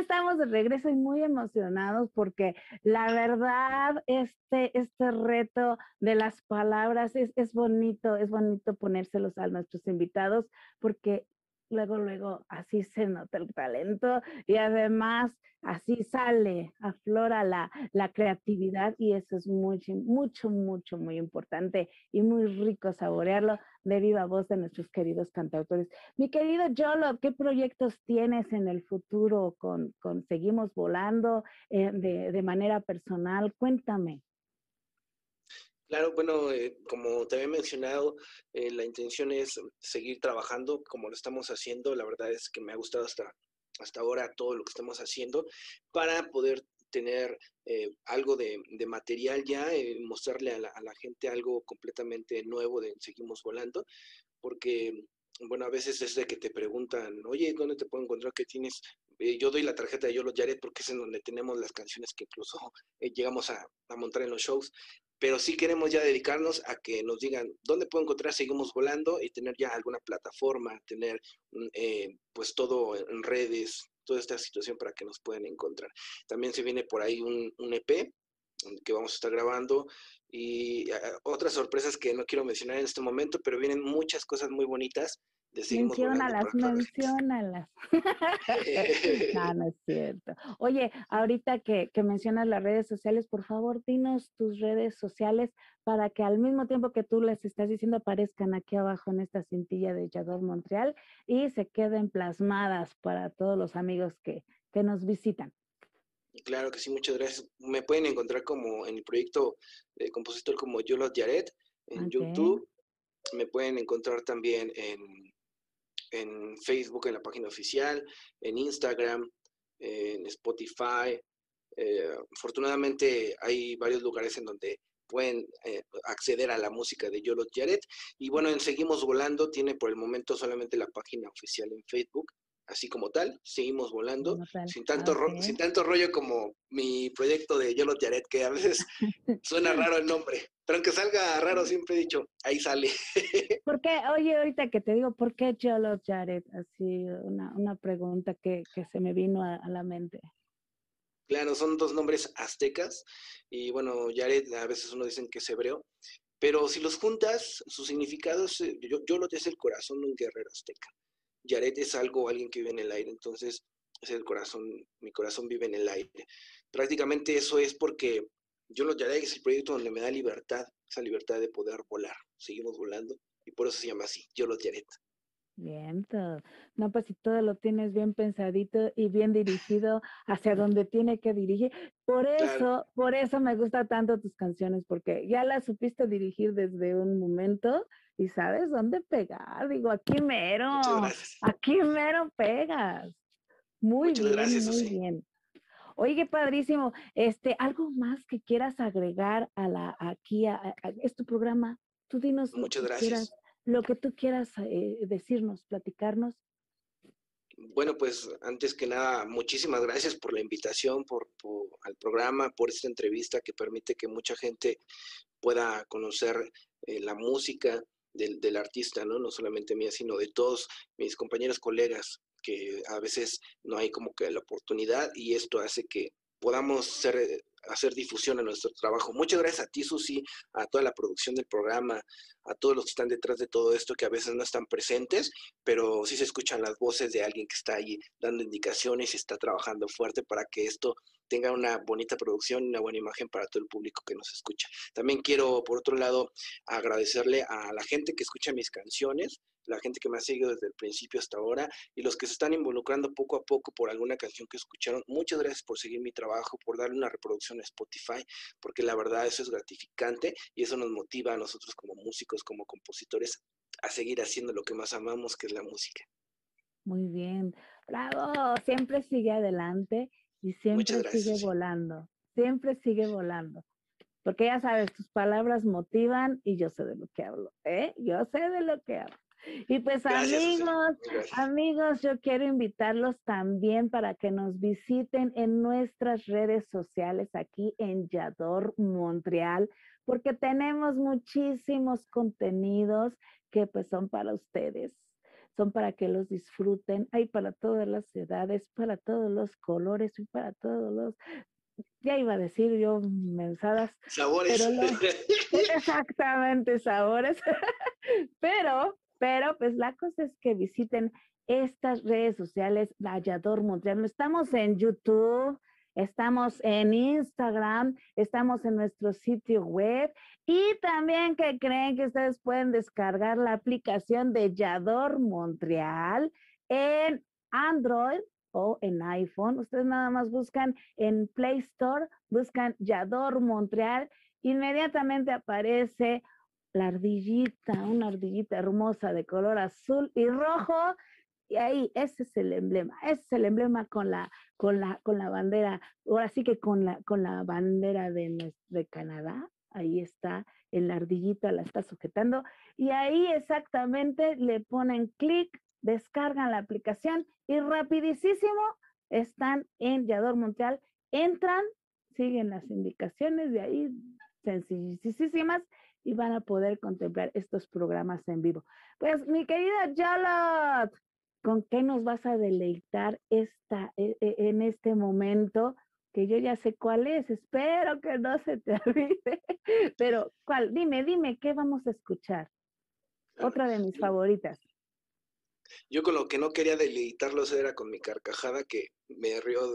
Estamos de regreso y muy emocionados porque la verdad, este, este reto de las palabras es, es bonito, es bonito ponérselos a nuestros invitados porque luego, luego así se nota el talento y además así sale, aflora la, la creatividad y eso es mucho, mucho, mucho, muy importante y muy rico saborearlo de viva voz de nuestros queridos cantautores. Mi querido Yolo, ¿qué proyectos tienes en el futuro con, con Seguimos Volando eh, de, de manera personal? Cuéntame. Claro, bueno, eh, como te había mencionado, eh, la intención es seguir trabajando como lo estamos haciendo. La verdad es que me ha gustado hasta, hasta ahora todo lo que estamos haciendo para poder tener eh, algo de, material ya, mostrarle a la, gente algo completamente nuevo de Seguimos Volando, porque, bueno, a veces es de que te preguntan, oye, ¿dónde te puedo encontrar que tienes? yo doy la tarjeta de Yolo Jared porque es en donde tenemos las canciones que incluso llegamos a, a montar en los shows, pero sí queremos ya dedicarnos a que nos digan dónde puedo encontrar, seguimos volando y tener ya alguna plataforma, tener mm, eh, pues todo en redes, toda esta situación para que nos puedan encontrar. También se viene por ahí un, un EP que vamos a estar grabando y ah, otras sorpresas que no quiero mencionar en este momento, pero vienen muchas cosas muy bonitas Menciónalas, menciónalas. (laughs) no, no es cierto. Oye, ahorita que, que, mencionas las redes sociales, por favor, dinos tus redes sociales para que al mismo tiempo que tú les estás diciendo aparezcan aquí abajo en esta cintilla de Yador Montreal y se queden plasmadas para todos los amigos que, que nos visitan. Claro que sí, muchas gracias. Me pueden encontrar como en el proyecto de compositor como Yolo Yaret en YouTube. Me pueden encontrar también en en Facebook, en la página oficial, en Instagram, en Spotify. Eh, afortunadamente hay varios lugares en donde pueden eh, acceder a la música de Yolo Jared. Y bueno, en Seguimos Volando tiene por el momento solamente la página oficial en Facebook, así como tal, seguimos volando, sin tanto, sin tanto rollo como mi proyecto de Yolo Jared, que a veces (laughs) suena raro el nombre. Pero aunque salga raro, siempre he dicho, ahí sale. (laughs) ¿Por qué? Oye, ahorita que te digo, ¿por qué Yolo Jared? Así, una, una pregunta que, que, se me vino a, la mente. Claro, son dos nombres aztecas y bueno, Jared a veces uno dicen que es hebreo, pero si los juntas, su significado es, eh, yo, yo lo es el corazón de un guerrero azteca. Jared es algo, alguien que vive en el aire, entonces es el corazón, mi corazón vive en el aire. Prácticamente eso es porque yo lo Yaret es el proyecto donde me da libertad, esa libertad de poder volar. Seguimos volando y por eso se llama así, yo lo Yaret. Bien, no, pues si todo lo tienes bien pensadito y bien dirigido hacia donde tiene que dirigir. Por eso, por eso me gusta tanto tus canciones, porque ya las supiste dirigir desde un momento y sabes dónde pegar. Digo, aquí mero, aquí mero pegas. Muy bien, muy bien. Oye, padrísimo. Este, algo más que quieras agregar a la aquí a, es tu programa. Tú dinos Muchas gracias. lo que tú quieras eh, decirnos, platicarnos. Bueno, pues antes que nada, muchísimas gracias por la invitación, por, al programa, por esta entrevista que permite que mucha gente pueda conocer eh, la música del, del, artista, ¿no? No solamente mía, sino de todos mis compañeros, colegas que a veces no hay como que la oportunidad y esto hace que podamos ser, eh, hacer difusión a nuestro trabajo. Muchas gracias a ti, Susi, a toda la producción del programa, a todos los que están detrás de todo esto, que a veces no están presentes, pero sí se escuchan las voces de alguien que está ahí dando indicaciones y está trabajando fuerte para que esto tenga una bonita producción y una buena imagen para todo el público que nos escucha. También quiero, por otro lado, agradecerle a la gente que escucha mis canciones, la gente que me ha seguido desde el principio hasta ahora y los que se están involucrando poco a poco por alguna canción que escucharon. Muchas gracias por seguir mi trabajo, por darle una reproducción a Spotify, porque la verdad eso es gratificante y eso nos motiva a nosotros como músicos, como compositores, a seguir haciendo lo que más amamos, que es la música. Muy bien, bravo, siempre sigue adelante y siempre sigue volando, siempre sigue volando. Porque ya sabes, tus palabras motivan y yo sé de lo que hablo, ¿eh? Yo sé de lo que hablo. Y pues amigos, amigos, yo quiero invitarlos también para que nos visiten en nuestras redes sociales aquí en Yador Montreal, porque tenemos muchísimos contenidos que pues son para ustedes, son para que los disfruten, hay para todas las edades, para todos los colores y para todos los ya iba a decir yo mensadas. Sabores. (laughs) (laughs) exactamente, sabores. (laughs) pero pero pues la cosa es que visiten estas redes sociales, Vallador Montreal. Estamos en YouTube, estamos en Instagram, estamos en nuestro sitio web y también que creen que ustedes pueden descargar la aplicación de Yador Montreal en Android o en iPhone. Ustedes nada más buscan en Play Store, buscan Yador Montreal inmediatamente aparece la ardillita, una ardillita hermosa de color azul y rojo. Y ahí, ese es el emblema, ese es el emblema con la, con la, con la bandera, ahora sí que con la, con la bandera de, de Canadá, ahí está, en la ardillita la está sujetando, y ahí exactamente le ponen clic, descargan la aplicación y rapidísimo están en Yador Montreal, entran, siguen las indicaciones de ahí, sencillísimas, y van a poder contemplar estos programas en vivo. Pues mi querida Jalot, ¿con qué nos vas a deleitar esta, e, e, en este momento? Que yo ya sé cuál es, espero que no se te (laughs) olvide. Pero, ¿cuál? Dime, dime, ¿qué vamos a escuchar? Otra de mis favoritas. Yo con lo que no quería deleitarlos era con mi carcajada, que me rió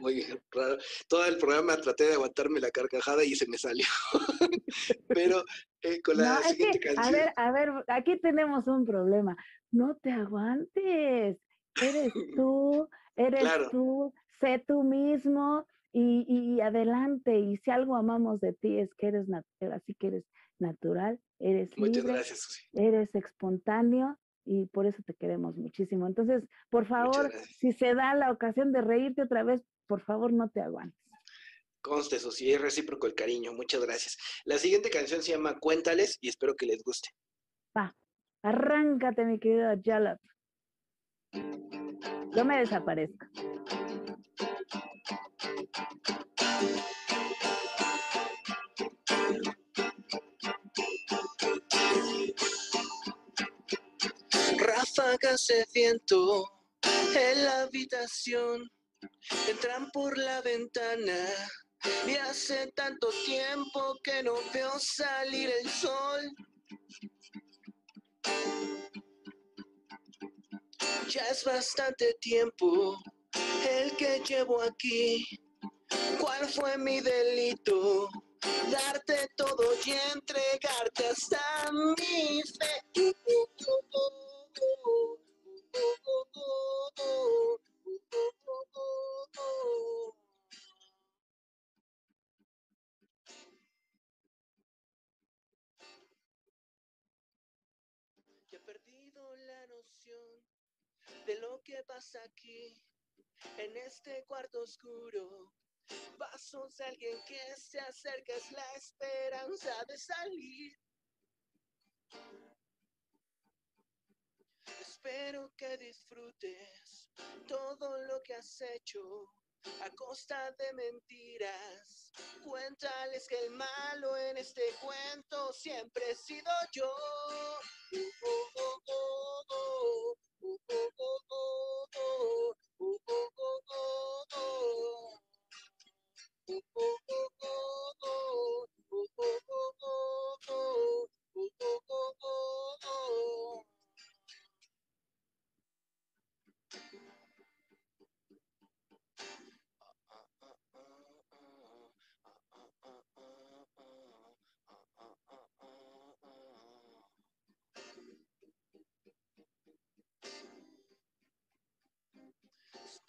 muy (laughs) raro. Todo el programa traté de aguantarme la carcajada y se me salió. (laughs) Pero eh, con la siguiente canción. A ver, a ver, aquí tenemos un problema. No te aguantes. Eres (laughs) tú, eres tú, sé tú mismo y, y, adelante. Y si algo amamos de ti es que eres natural, así que eres natural, eres Muchas libre, gracias, eres espontáneo y por eso te queremos muchísimo. Entonces, por favor, si se da la ocasión de reírte otra vez, por favor, no te aguantes. Conste, eso sí, es recíproco el cariño. Muchas gracias. La siguiente canción se llama Cuéntales y espero que les guste. Va, arráncate, mi querido Jalap. Yo me desaparezco. Ráfagas de viento en la habitación entran por la ventana y hace tanto tiempo que no veo salir el sol. Ya es bastante tiempo el que llevo aquí. ¿Cuál fue mi delito? Darte todo y entregarte hasta mi fe. Ya he perdido la noción de lo que pasa aquí, en este cuarto oscuro. Pasos de alguien que se acerca es la esperanza de salir. Espero que disfrutes todo lo que has hecho a costa de mentiras. Cuéntales que el malo en este cuento siempre he sido yo.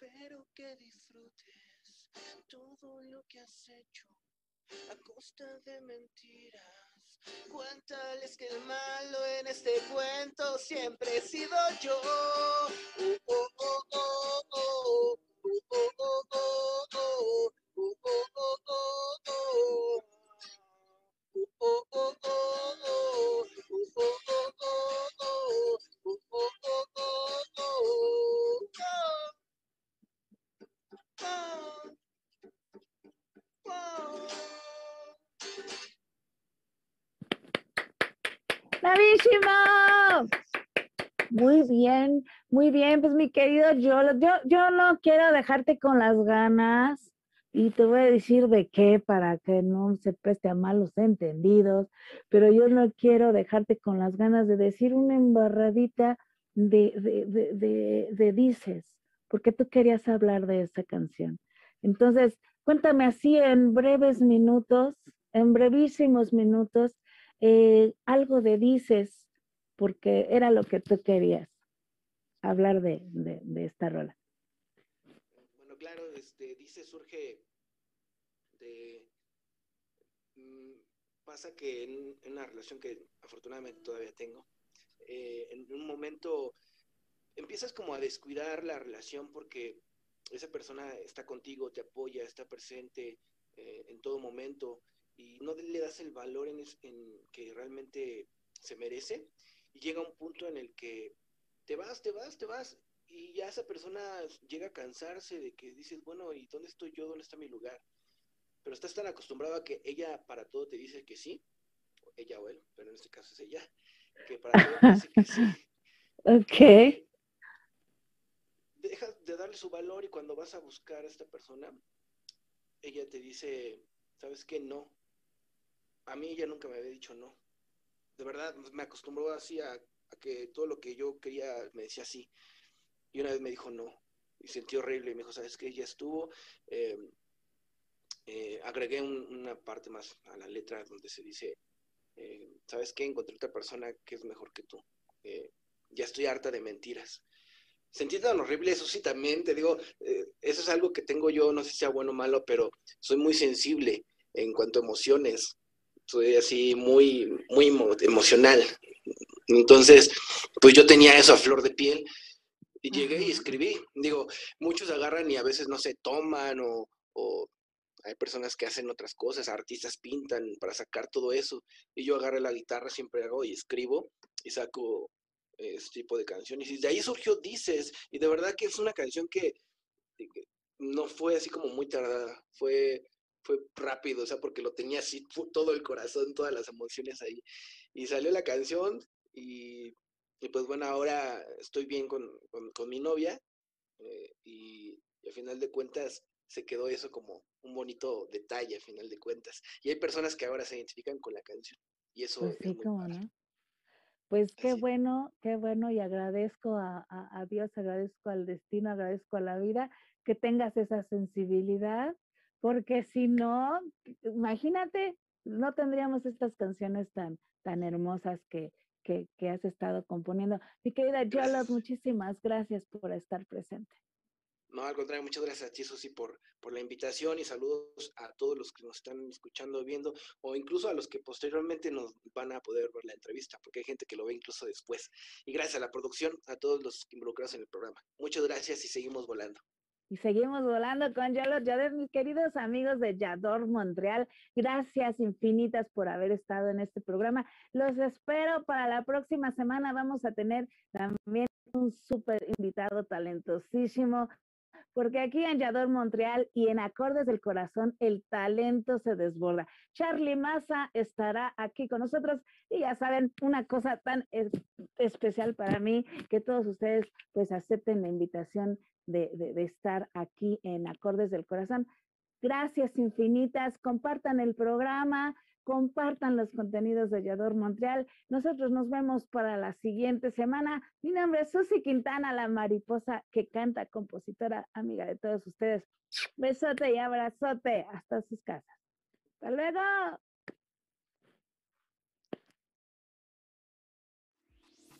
Espero que disfrutes todo lo que has hecho a costa de mentiras. Cuéntales que el malo en este cuento siempre he sido yo. Muy yo, yo no quiero dejarte con las ganas y te voy a decir de qué para que no se preste a malos entendidos, pero yo no quiero dejarte con las ganas de decir una embarradita de, de, de, de dices, porque tú querías hablar de esa canción. Entonces, cuéntame así en breves minutos, en brevísimos minutos, eh, algo de dices, porque era lo que tú querías hablar de, esta rola. Bueno, claro, este, dice surge de, mm, pasa que en, una relación que afortunadamente todavía tengo, eh, en un momento empiezas como a descuidar la relación porque esa persona está contigo, te apoya, está presente eh, en todo momento y no le das el valor en, que realmente se merece y llega un punto en el que te vas, te vas, te vas y ya esa persona llega a cansarse de que dices, bueno, ¿y dónde estoy yo? ¿Dónde está mi lugar? Pero estás tan acostumbrado a que ella para todo te dice que sí, ella o él, pero en este caso es ella, que para todo te dice que sí. Ok. Dejas de darle su valor y cuando vas a buscar a esta persona, ella te dice, ¿sabes qué? No. A mí ella nunca me había dicho no. De verdad, me acostumbró así a, a que todo lo que yo quería me decía sí. Y una vez me dijo no. Y sentí horrible. Y me dijo, ¿sabes qué? Ya estuvo. Em, eh, agregué una parte más a la letra donde se dice, eh, ¿sabes qué? Encontré otra persona que es mejor que tú. Eh, ya estoy harta de mentiras. Sentí tan horrible, eso sí, también te digo, eso es algo que tengo yo, no sé si sea bueno o malo, pero soy muy sensible en cuanto a emociones. Soy así muy, muy emocional. Entonces, pues yo tenía eso a flor de piel y llegué y escribí. Digo, muchos agarran y a veces no se toman o, hay personas que hacen otras cosas, artistas pintan para sacar todo eso. Y yo agarré la guitarra, siempre hago y escribo y saco este tipo de canciones. Y de ahí surgió Dices. Y de verdad que es una canción que, no fue así como muy tardada, fue, fue rápido, o sea, porque lo tenía así todo el corazón, todas las emociones ahí. Y salió la canción y y pues bueno, ahora estoy bien con, mi novia eh, y, al final de cuentas se quedó eso como un bonito detalle al final de cuentas. Y hay personas que ahora se identifican con la canción y eso pues sí, como no. Pues qué bueno, qué bueno y agradezco a, a, Dios, agradezco al destino, agradezco a la vida que tengas esa sensibilidad, porque si no, imagínate, no tendríamos estas canciones tan, tan hermosas que, que, has estado componiendo. Mi querida Yola, muchísimas gracias por estar presente. No, al contrario, muchas gracias a ti, Susi, por, por la invitación y saludos a todos los que nos están escuchando, viendo, o incluso a los que posteriormente nos van a poder ver la entrevista, porque hay gente que lo ve incluso después. Y gracias a la producción, a todos los involucrados en el programa. Muchas gracias y seguimos volando. Y seguimos volando con Yador Yader, mis queridos amigos de Yador Montreal. Gracias infinitas por haber estado en este programa. Los espero para la próxima semana. Vamos a tener también un súper invitado talentosísimo, porque aquí en Yador Montreal y en Acordes del Corazón el talento se desborda. Charlie Massa estará aquí con nosotros y ya saben, una cosa tan especial para mí que todos ustedes pues acepten la invitación de, estar aquí en Acordes del Corazón. Gracias infinitas. Compartan el programa, compartan los contenidos de Yador Montreal. Nosotros nos vemos para la siguiente semana. Mi nombre es Susi Quintana, la mariposa que canta, compositora, amiga de todos ustedes. Besote y abrazote hasta sus casas. Hasta luego.